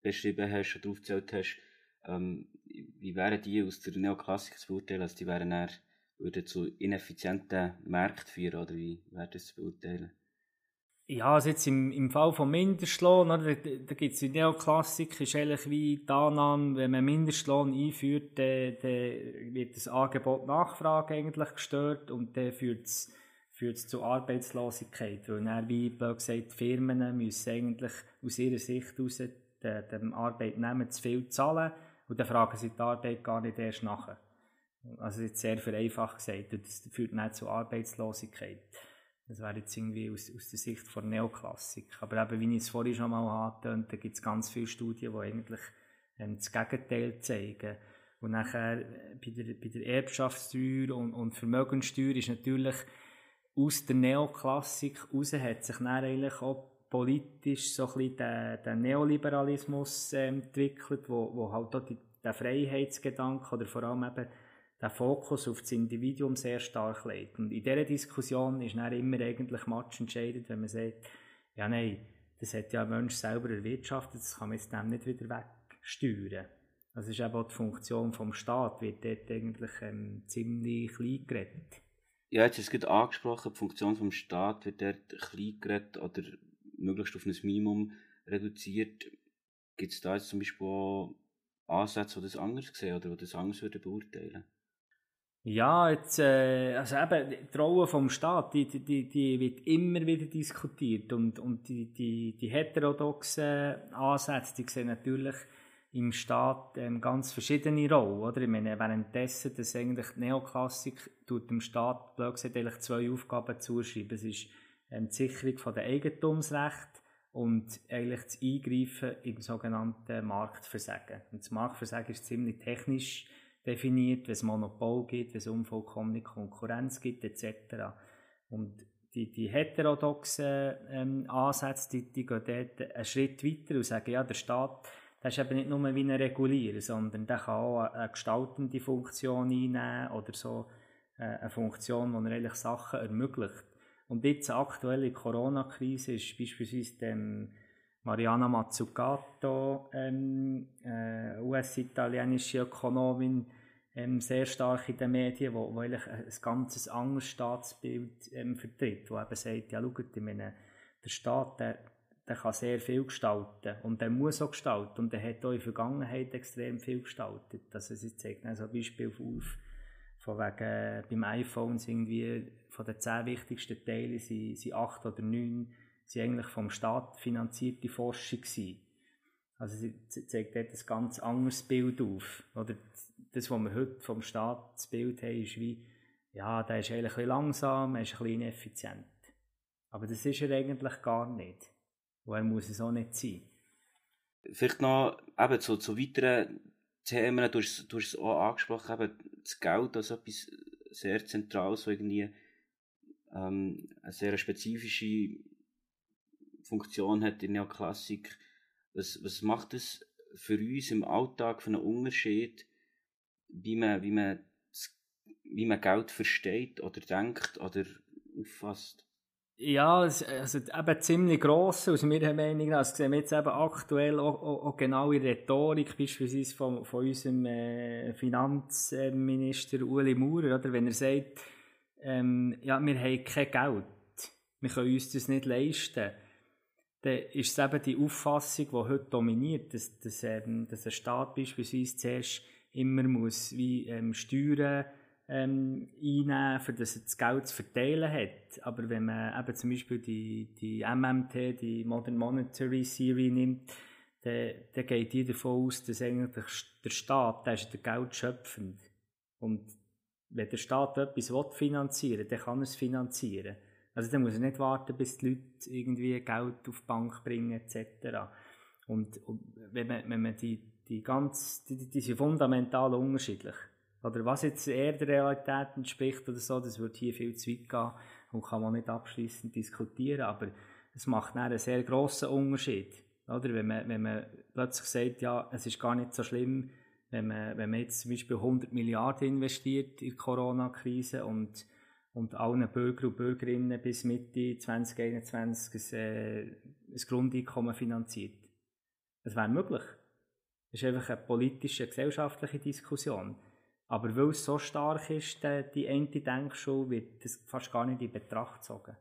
S1: beschrieben hast oder aufgezählt hast, ähm, wie wären die aus der Neoklassik zu beurteilen? Also die wären eher, würden zu ineffizienten Märkten führen, oder wie wäre das zu beurteilen?
S3: Ja, also jetzt im, im Fall von Mindestlohn, da, da gibt es in Neoklassik, ist eigentlich wie die Annahme, wenn man Mindestlohn einführt, dann, wird das Angebot Nachfrage eigentlich gestört und dann führt es führt zu Arbeitslosigkeit, weil dann, wie blöd gesagt, Firmen müssen eigentlich aus ihrer Sicht heraus dem Arbeitnehmer zu viel zahlen und dann fragen sie die Arbeit gar nicht erst nachher. Also jetzt sehr vereinfacht gesagt, und das führt dann zu Arbeitslosigkeit. Das wäre jetzt irgendwie aus, aus der Sicht von Neoklassik. Aber eben, wie ich es vorhin schon mal angetönt da gibt es ganz viele Studien, die eigentlich ähm, das Gegenteil zeigen. Und nachher äh, bei der, bei der Erbschaftssteuer und, und Vermögenssteuer ist natürlich aus der Neoklassik raus hat sich dann eigentlich auch politisch so ein bisschen der, der Neoliberalismus ähm, entwickelt, wo, wo halt auch die, der Freiheitsgedanke oder vor allem eben der Fokus auf das Individuum sehr stark legt. Und in dieser Diskussion ist dann immer eigentlich matchentscheidend, wenn man sagt, ja nein, das hat ja ein Mensch selber erwirtschaftet, das kann man jetzt dem nicht wieder wegsteuern. Das ist eben auch die Funktion vom Staat, wird dort eigentlich ähm, ziemlich klein geredet.
S1: Ja, jetzt ist es gerade angesprochen, die Funktion vom Staat wird dort klein geredet oder möglichst auf ein Minimum reduziert. Gibt es da jetzt zum Beispiel auch Ansätze, die das anders sehen oder die das anders würden beurteilen?
S3: Ja, jetzt, äh, also eben, die Rolle vom Staat, die, die, die wird immer wieder diskutiert und, und die, die, die heterodoxen Ansätze, die sehen natürlich im Staat ähm, ganz verschiedene Rollen, oder? Ich meine, währenddessen, dass eigentlich die Neoklassik tut dem Staat, blöd gesagt, eigentlich zwei Aufgaben zuschreiben. Es ist ähm, die Sicherung der Eigentumsrecht und eigentlich das Eingreifen im sogenannten Marktversagen. Und das Marktversagen ist ziemlich technisch, definiert, wenn es Monopol gibt, wenn es unvollkommene Konkurrenz gibt, etc. Und die, die heterodoxen ähm, Ansätze, die, die gehen dort einen Schritt weiter und sagen, ja, der Staat, der ist eben nicht nur wie ein Regulierer, sondern der kann auch eine gestaltende Funktion einnehmen oder so äh, eine Funktion, die eigentlich Sachen ermöglicht. Und jetzt aktuelle Corona-Krise ist beispielsweise dem Mariana Mazzucato, ähm, äh, US-italienische Ökonomin, ähm, sehr stark in den Medien, wo, wo eigentlich ein ganz anderes Staatsbild ähm, vertritt, wo eben sagt, ja schaut, meine, der Staat, der, der kann sehr viel gestalten und der muss auch gestalten und der hat auch in der Vergangenheit extrem viel gestaltet. Also sie zeigt ein Beispiel auf, von wegen beim iPhone irgendwie von den zehn wichtigsten Teilen sind, sind acht oder neun sind eigentlich vom Staat finanzierte Forschung gewesen. Also sie zeigt dort ein ganz anderes Bild auf. Oder das, was wir heute vom Staat das Bild haben, ist wie, ja, der ist eigentlich ein bisschen langsam, er ist ein bisschen ineffizient. Aber das ist er eigentlich gar nicht. Und er muss es auch nicht sein.
S1: Vielleicht noch eben zu, zu weiteren Themen, du hast, du hast es auch angesprochen, eben das Geld als etwas sehr Zentrales, so irgendwie ähm, eine sehr spezifische Funktion hat in Neoklassik. Was, was macht es für uns im Alltag für einen Unterschied, wie man, wie man, wie man Geld versteht oder denkt oder auffasst?
S3: Ja, also eben ziemlich gross aus meiner Meinung nach. Das sehen wir jetzt eben aktuell auch, auch, auch genau in Rhetorik, beispielsweise von, von unserem äh, Finanzminister Uli Maurer, oder? wenn er sagt, ähm, ja, wir haben kein Geld, wir können uns das nicht leisten, dann ist es eben die Auffassung, die heute dominiert, dass, dass, ähm, dass ein Staat beispielsweise zuerst immer muss wie ähm, Steuern ähm, einnehmen, für das er das Geld zu verteilen hat. Aber wenn man eben zum Beispiel die, die MMT, die Modern Monetary Theory nimmt, dann, dann geht die davon aus, dass eigentlich der Staat, der ist der Geld schöpfend. Und wenn der Staat etwas finanzieren will, dann kann er es finanzieren. Also dann muss er nicht warten, bis die Leute irgendwie Geld auf die Bank bringen etc. Und, und wenn, man, wenn man die, die ganz, die, die sind fundamental unterschiedlich. Oder was jetzt eher der Realität entspricht oder so, das wird hier viel zu weit gehen und kann man nicht abschließend diskutieren, aber es macht einen sehr grossen Unterschied. Oder? Wenn, man, wenn man plötzlich sagt, ja, es ist gar nicht so schlimm, wenn man, wenn man jetzt zum Beispiel 100 Milliarden investiert in die Corona-Krise und, und allen Bürger und Bürgerinnen bis Mitte 2021 ein, äh, ein Grundeinkommen finanziert. Das wäre möglich. Das ist einfach eine politische, gesellschaftliche Diskussion. Aber weil es so stark ist, die eine Denkschule, wird das fast gar nicht in Betracht gezogen.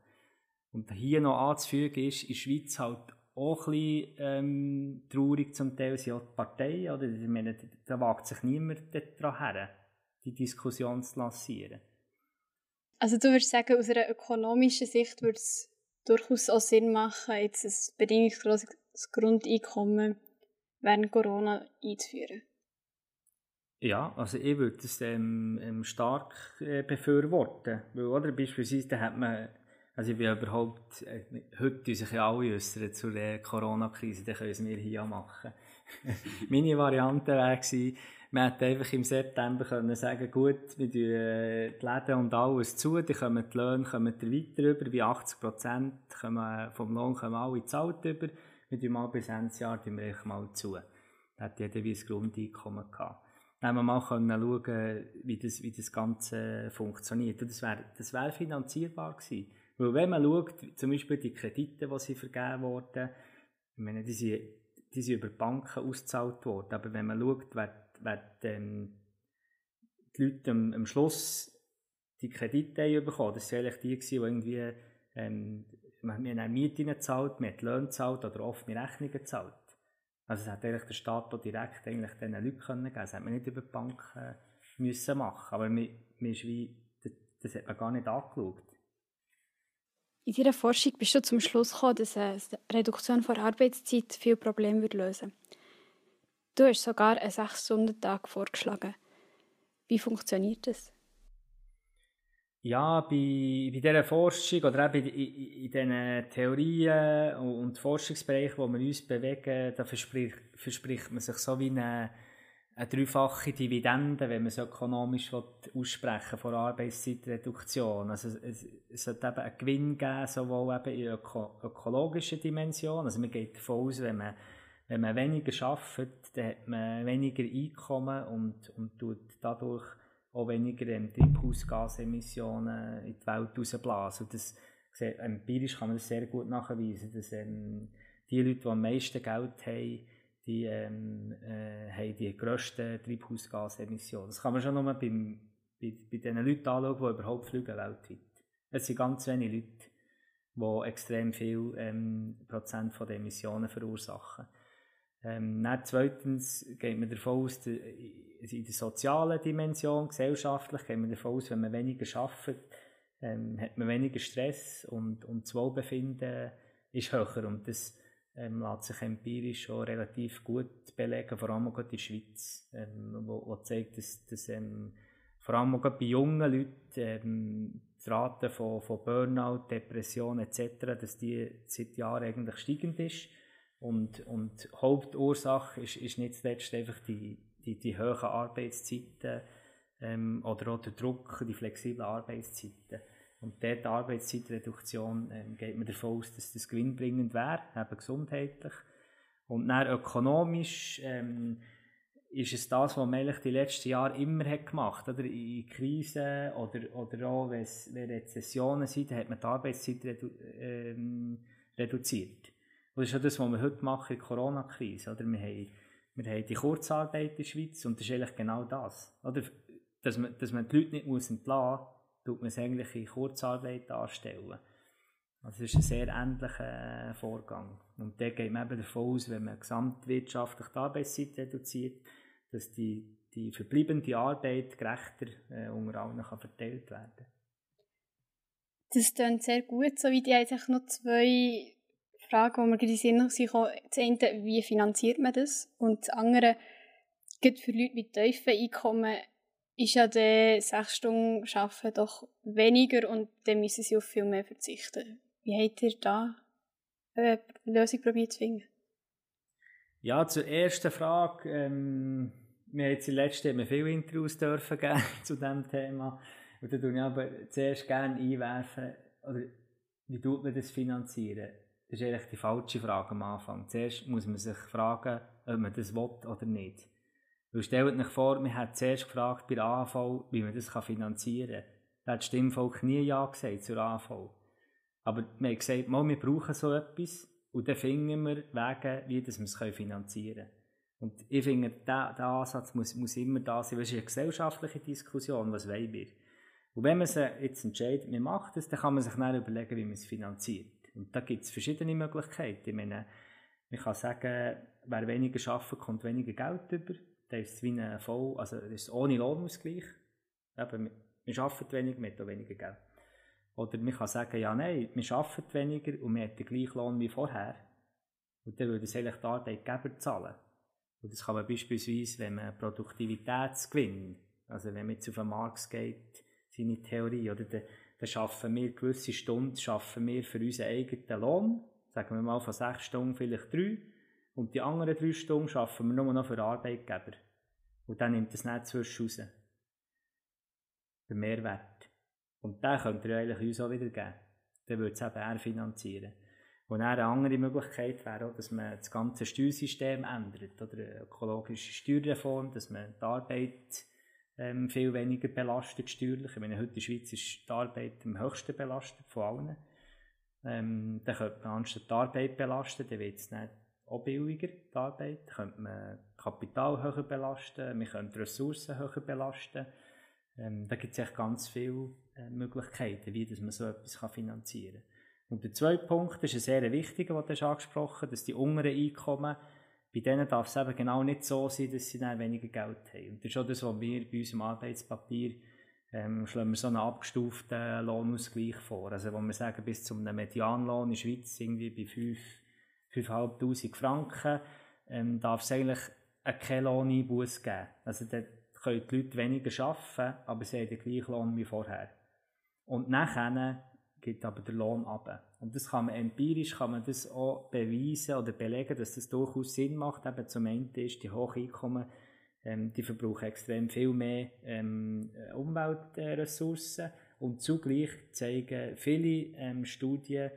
S3: Und hier noch anzufügen ist, in der Schweiz halt auch ein bisschen ähm, traurig zum Teil sind auch die Parteien, oder? Ich meine, da wagt sich niemand daran her, die Diskussion zu lancieren.
S2: Also du würdest sagen, aus einer ökonomischen Sicht würde es durchaus auch Sinn machen, jetzt ein bedingungsloses Grundeinkommen während Corona einzuführen?
S3: Ja, also ich würde das ähm, ähm, stark äh, befürworten. Weil, oder, beispielsweise, da hat man, also ich bin überhaupt, äh, heute sich ja alle äußern zur äh, Corona-Krise, dann können wir hier machen. Meine Variante wäre gewesen, man hätte einfach im September können sagen, gut, wir tun äh, die Läden und alles zu, dann kommen die Löhne kommen weiter über, wie 80 Prozent vom Lohn kommen alle zahlt über, wir tun mal bis Ende Jahr mal zu. Da hat jeder wie ein Grundeinkommen gehabt haben wir mal schauen, wie das, wie das Ganze funktioniert. Und das wäre, das wäre finanzierbar gewesen. Weil wenn man schaut, zum Beispiel die Kredite, die sie vergeben wurden, ich meine, die sind, die sind über Banken ausgezahlt worden. Aber wenn man schaut, wer, wer ähm, die Leute am, am Schluss die Kredite haben bekommen, das waren eigentlich die, die irgendwie, ähm, man hat Mieten gezahlt, man hat Löhne gezahlt oder offene Rechnungen gezahlt. Also es hat eigentlich der Staat auch direkt eigentlich diesen Leuten können. Das hätte man nicht über die Bank äh, müssen machen. Aber man, man ist wie, das, das hat man gar nicht angeschaut.
S2: In Ihrer Forschung bist du zum Schluss gekommen, dass eine Reduktion der Arbeitszeit viele Probleme würde lösen Du hast sogar einen 6-Stunden-Tag vorgeschlagen. Wie funktioniert das?
S3: Ja, bei, bei dieser Forschung oder auch in, in, diesen Theorien und Forschungsbereichen, wo wir uns bewegen, da verspricht, verspricht man sich so wie eine, eine dreifache Dividende, wenn man es ökonomisch aussprechen von Arbeitszeitreduktion. Also es, es sollte eben einen Gewinn geben, sowohl eben in öko ökologischer Dimension. Also man geht davon aus, wenn man, wenn man weniger arbeitet, dann hat man weniger Einkommen und, und tut dadurch auch weniger ähm, Treibhausgasemissionen in die Welt rausblasen. Das, empirisch kann man das sehr gut nachweisen, dass ähm, die Leute, die am meisten Geld haben, die ähm, äh, haben die grössten Treibhausgasemissionen. Das kann man schon nur beim, bei, bei den Leuten anschauen, die überhaupt fliegen weltweit. Es sind ganz wenige Leute, die extrem viel ähm, Prozent von den Emissionen verursachen. Ähm, dann zweitens geht man davon aus, in der sozialen Dimension, gesellschaftlich, geht man davon aus, wenn man weniger arbeitet, ähm, hat man weniger Stress und, und das Wohlbefinden ist höher. Und das ähm, lässt sich empirisch schon relativ gut belegen, vor allem auch in der Schweiz, ähm, wo, wo zeigt, dass, dass ähm, vor allem auch bei jungen Leuten ähm, die Rate von, von Burnout, Depression etc., dass die seit Jahren eigentlich steigend ist. Und, und Hauptursache ist, ist nicht zuletzt einfach die, die, die hohen Arbeitszeiten ähm, oder auch der Druck, die flexiblen Arbeitszeiten. Und dort die Arbeitszeitreduktion ähm, geht man davon aus, dass das gewinnbringend wäre, eben gesundheitlich. Und dann ökonomisch ähm, ist es das, was man eigentlich die letzten Jahre immer hat gemacht hat. In Krisen oder, oder auch, wenn es Rezessionen sind, hat man die Arbeitszeit redu ähm, reduziert. Und das ist auch das, was wir heute machen in der Corona-Krise. Oder? Wir, haben, wir haben die Kurzarbeit in der Schweiz und das ist eigentlich genau das. Oder? Dass, man, dass man die Leute nicht muss entlassen muss, tut man es eigentlich in Kurzarbeit darstellen. Also das ist ein sehr ähnlicher Vorgang. Und da geht man eben davon aus, wenn man gesamtwirtschaftlich die Arbeitszeit reduziert, dass die, die verbleibende Arbeit gerechter äh, unter allen kann verteilt werden
S2: Das klingt sehr gut. So wie die eigentlich noch zwei Fragen, die mir gerade in den Sinn kommen. Das eine, wie finanziert man das? Und das andere, gerade für Leute mit tiefen Einkommen, ist ja der sechs Stunden Arbeiten doch weniger und dann müssen sie auf viel mehr verzichten. Wie habt ihr da eine Lösung probiert zu finden?
S3: Ja, zur ersten Frage. Ähm, wir haben jetzt in letzten Jahren viele Interviews dürfen geben zu diesem Thema. Und da tue ich aber zuerst gerne einwerfen, oder wie tut man das finanzieren? Das ist eigentlich die falsche Frage am Anfang. Zuerst muss man sich fragen, ob man das will oder nicht. Weil stellt euch vor, wir haben zuerst gefragt bei der AV, wie man das finanzieren kann. Da hat das Stimmvolk nie Ja gesagt zur AV. Aber wir haben gesagt, mal, wir brauchen so etwas und dann finden wir Wege, wie wir es finanzieren können. Und ich finde, der, der Ansatz muss, muss immer da sein, es ist eine gesellschaftliche Diskussion, was wollen wir. Und wenn man sich jetzt entscheidet, wir machen das, dann kann man sich dann überlegen, wie man es finanziert. Und da gibt es verschiedene Möglichkeiten. Ich meine, man kann sagen, wer weniger arbeitet, kommt weniger Geld über dann ist wie ein voll, also das ist ohne Lohnausgleich. Eben, wir arbeiten weniger, wir haben weniger Geld. Oder man kann sagen, ja nein, wir arbeiten weniger und wir haben den gleichen Lohn wie vorher. Und dann würde es eigentlich die Arbeitgeber zahlen. Und das kann man beispielsweise, wenn man Produktivitätsgewinn, also wenn man jetzt auf den Markt geht, seine Theorie, oder dann, dann schaffen wir gewisse Stunden, schaffen wir für unseren eigenen Lohn, sagen wir mal von sechs Stunden vielleicht drei, und die anderen drei Stunden arbeiten wir nur noch für Arbeitgeber. Und dann nimmt das nicht zwischen raus. Der Mehrwert. Und den könnt ihr eigentlich uns auch wieder geben. Dann würde es eben er finanzieren. Und eine andere Möglichkeit wäre auch, dass man das ganze Steuersystem ändert. Oder eine ökologische Steuerreform, dass man die Arbeit ähm, viel weniger belastet steuerlich. Ich meine, heute in der Schweiz ist die Arbeit am höchsten belastet von allen. Ähm, dann könnte man anstatt die Arbeit belasten, dann wird es nicht auch billiger, die Arbeit. Könnte man Kapital höher belasten, man könnte Ressourcen höher belasten. Ähm, da gibt es ganz viele äh, Möglichkeiten, wie dass man so etwas kann finanzieren kann. Und der zweite Punkt ist ein sehr wichtiger, den du hast angesprochen dass die unteren Einkommen, bei denen darf es eben genau nicht so sein, dass sie dann weniger Geld haben. Und das ist auch das, was wir bei unserem Arbeitspapier ähm, schlagen wir so einen abgestuften Lohnausgleich vor. Also, wo wir sagen, bis zu einem Medianlohn in der Schweiz irgendwie bei 5 5'500 Franken, ähm, darf es eigentlich keinen Lohneinbuß geben. Also dort können die Leute weniger arbeiten, aber sie haben den gleichen Lohn wie vorher. Und nachher geht aber der Lohn ab. Und das kann man empirisch kann man das auch beweisen oder belegen, dass das durchaus Sinn macht. Eben zum einen ist die Hocheinkommen Ähm, die verbrauchen extrem viel mehr ähm, Umweltressourcen und zugleich zeigen viele ähm, Studien,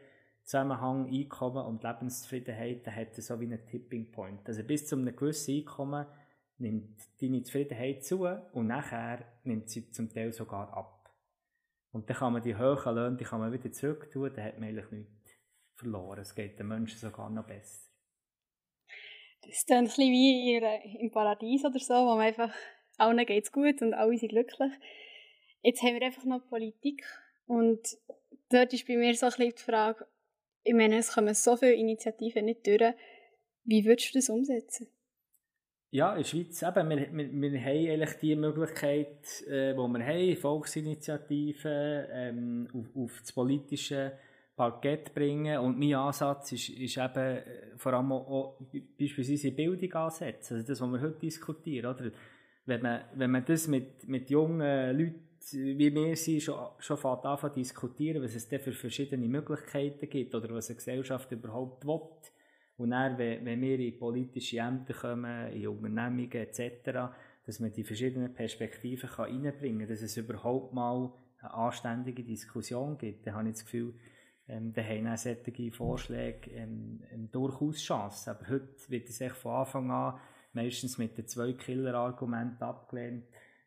S3: Zusammenhang Einkommen und Lebenszufriedenheit hat so wie einen Tipping Point. Also bis zu einem gewissen Einkommen nimmt deine Zufriedenheit zu und nachher nimmt sie zum Teil sogar ab. Und dann kann man die hohen Löhne, die kann man wieder zurück tun, dann hat man eigentlich nichts verloren. Es geht den Menschen sogar noch besser.
S2: Das ist ein bisschen wie im Paradies oder so, wo man einfach, allen geht es gut und alle sind glücklich. Jetzt haben wir einfach noch Politik und dort ist bei mir so ein bisschen die Frage, ich meine, es kommen so viele Initiativen nicht durch. Wie würdest du das umsetzen?
S3: Ja, in der Schweiz eben, wir, wir, wir haben eigentlich die Möglichkeit, äh, die wir haben, Volksinitiativen ähm, auf, auf das politische Parkett bringen. Und mein Ansatz ist, ist eben äh, vor allem auch, beispielsweise Bildung ansetzen. Also das, was wir heute diskutieren. Oder? Wenn, man, wenn man das mit, mit jungen Leuten wie wir sind, schon, schon fängt an zu diskutieren, was es denn für verschiedene Möglichkeiten gibt oder was eine Gesellschaft überhaupt will und dann, wenn, wenn wir in politische Ämter kommen, in Unternehmungen etc., dass man die verschiedenen Perspektiven kann reinbringen kann, dass es überhaupt mal eine anständige Diskussion gibt, dann habe ich das Gefühl, ähm, da haben auch solche Vorschläge ähm, ähm, durchaus Chancen. Aber heute wird es von Anfang an meistens mit den zwei Killer-Argumenten abgelehnt.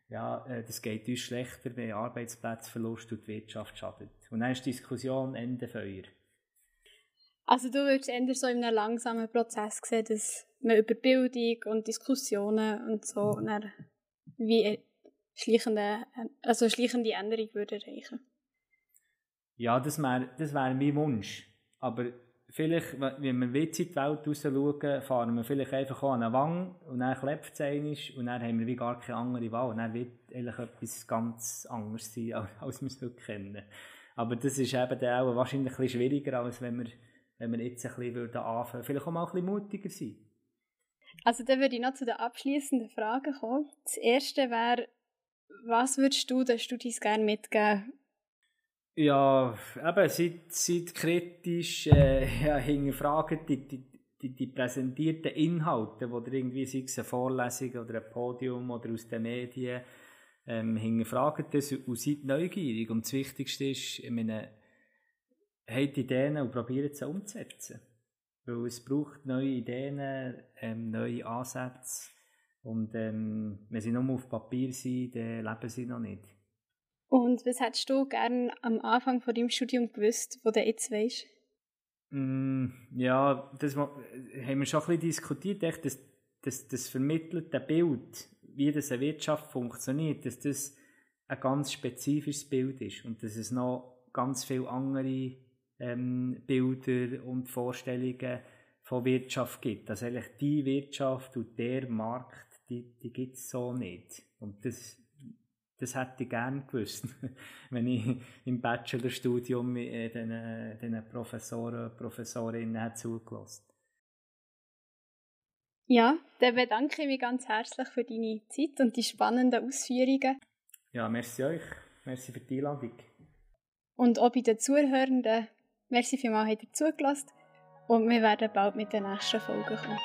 S3: Ja, äh, das geht uns schlechter, wenn Arbeitsplatzverlust und die Wirtschaft schadet. Und dann ist die Diskussion Ende Feuer.
S2: Also du würdest eher so in einem langsamen Prozess sehen, dass man über Bildung und Diskussionen und so und dann wie schleichende, also schleichende Änderung würde erreichen.
S3: Ja, das wäre das wär mein Wunsch. Aber vielleicht, wenn wir jetzt in die Welt raus schauen, fahren wir vielleicht einfach an eine Wange und dann klebt es einmal und dann haben wir wie gar keine andere Wahl. Und dann wird eigentlich etwas ganz anderes sein, als wir es heute kennen. Aber das ist eben dann auch wahrscheinlich ein bisschen schwieriger, als wenn wir wenn wir jetzt ein bisschen würden anfangen, vielleicht auch mal ein bisschen mutiger sein.
S2: Also dann würde ich noch zu den abschließenden Fragen kommen. Das erste wäre, was würdest du den Studis gerne mitgeben?
S3: Ja, eben, seid, seid kritisch, äh, ja, hinterfragen die, die, die, die präsentierten Inhalte, die ihr irgendwie, sei es eine Vorlesung oder ein Podium oder aus den Medien, ähm, hinterfragen das und seid neugierig. Und das Wichtigste ist, ich meine, habt Ideen und probiert sie umzusetzen. Weil es braucht neue Ideen, ähm, neue Ansätze. Und ähm, wenn sie nur auf Papier sind, dann leben sie noch nicht.
S2: Und was hättest du gerne am Anfang von deinem Studium gewusst, wo du jetzt weißt?
S3: Mm, ja, das haben wir schon ein bisschen diskutiert, echt, dass, dass das vermittelte Bild, wie das eine Wirtschaft funktioniert, dass das ein ganz spezifisches Bild ist und dass es noch ganz viele andere ähm, Bilder und Vorstellungen von Wirtschaft gibt. Dass eigentlich die Wirtschaft und der Markt, die, die gibt es so nicht. Und das, das hätte ich gerne gewusst, wenn ich im Bachelorstudium äh, den, den Professoren und Professorinnen hätte zugelassen.
S2: Ja, dann bedanke ich mich ganz herzlich für deine Zeit und die spannenden Ausführungen.
S3: Ja, merci euch. Merci für die Einladung.
S2: Und auch bei den Zuhörenden Merci vielmals, habt ihr zugelassen und wir werden bald mit der nächsten Folge kommen.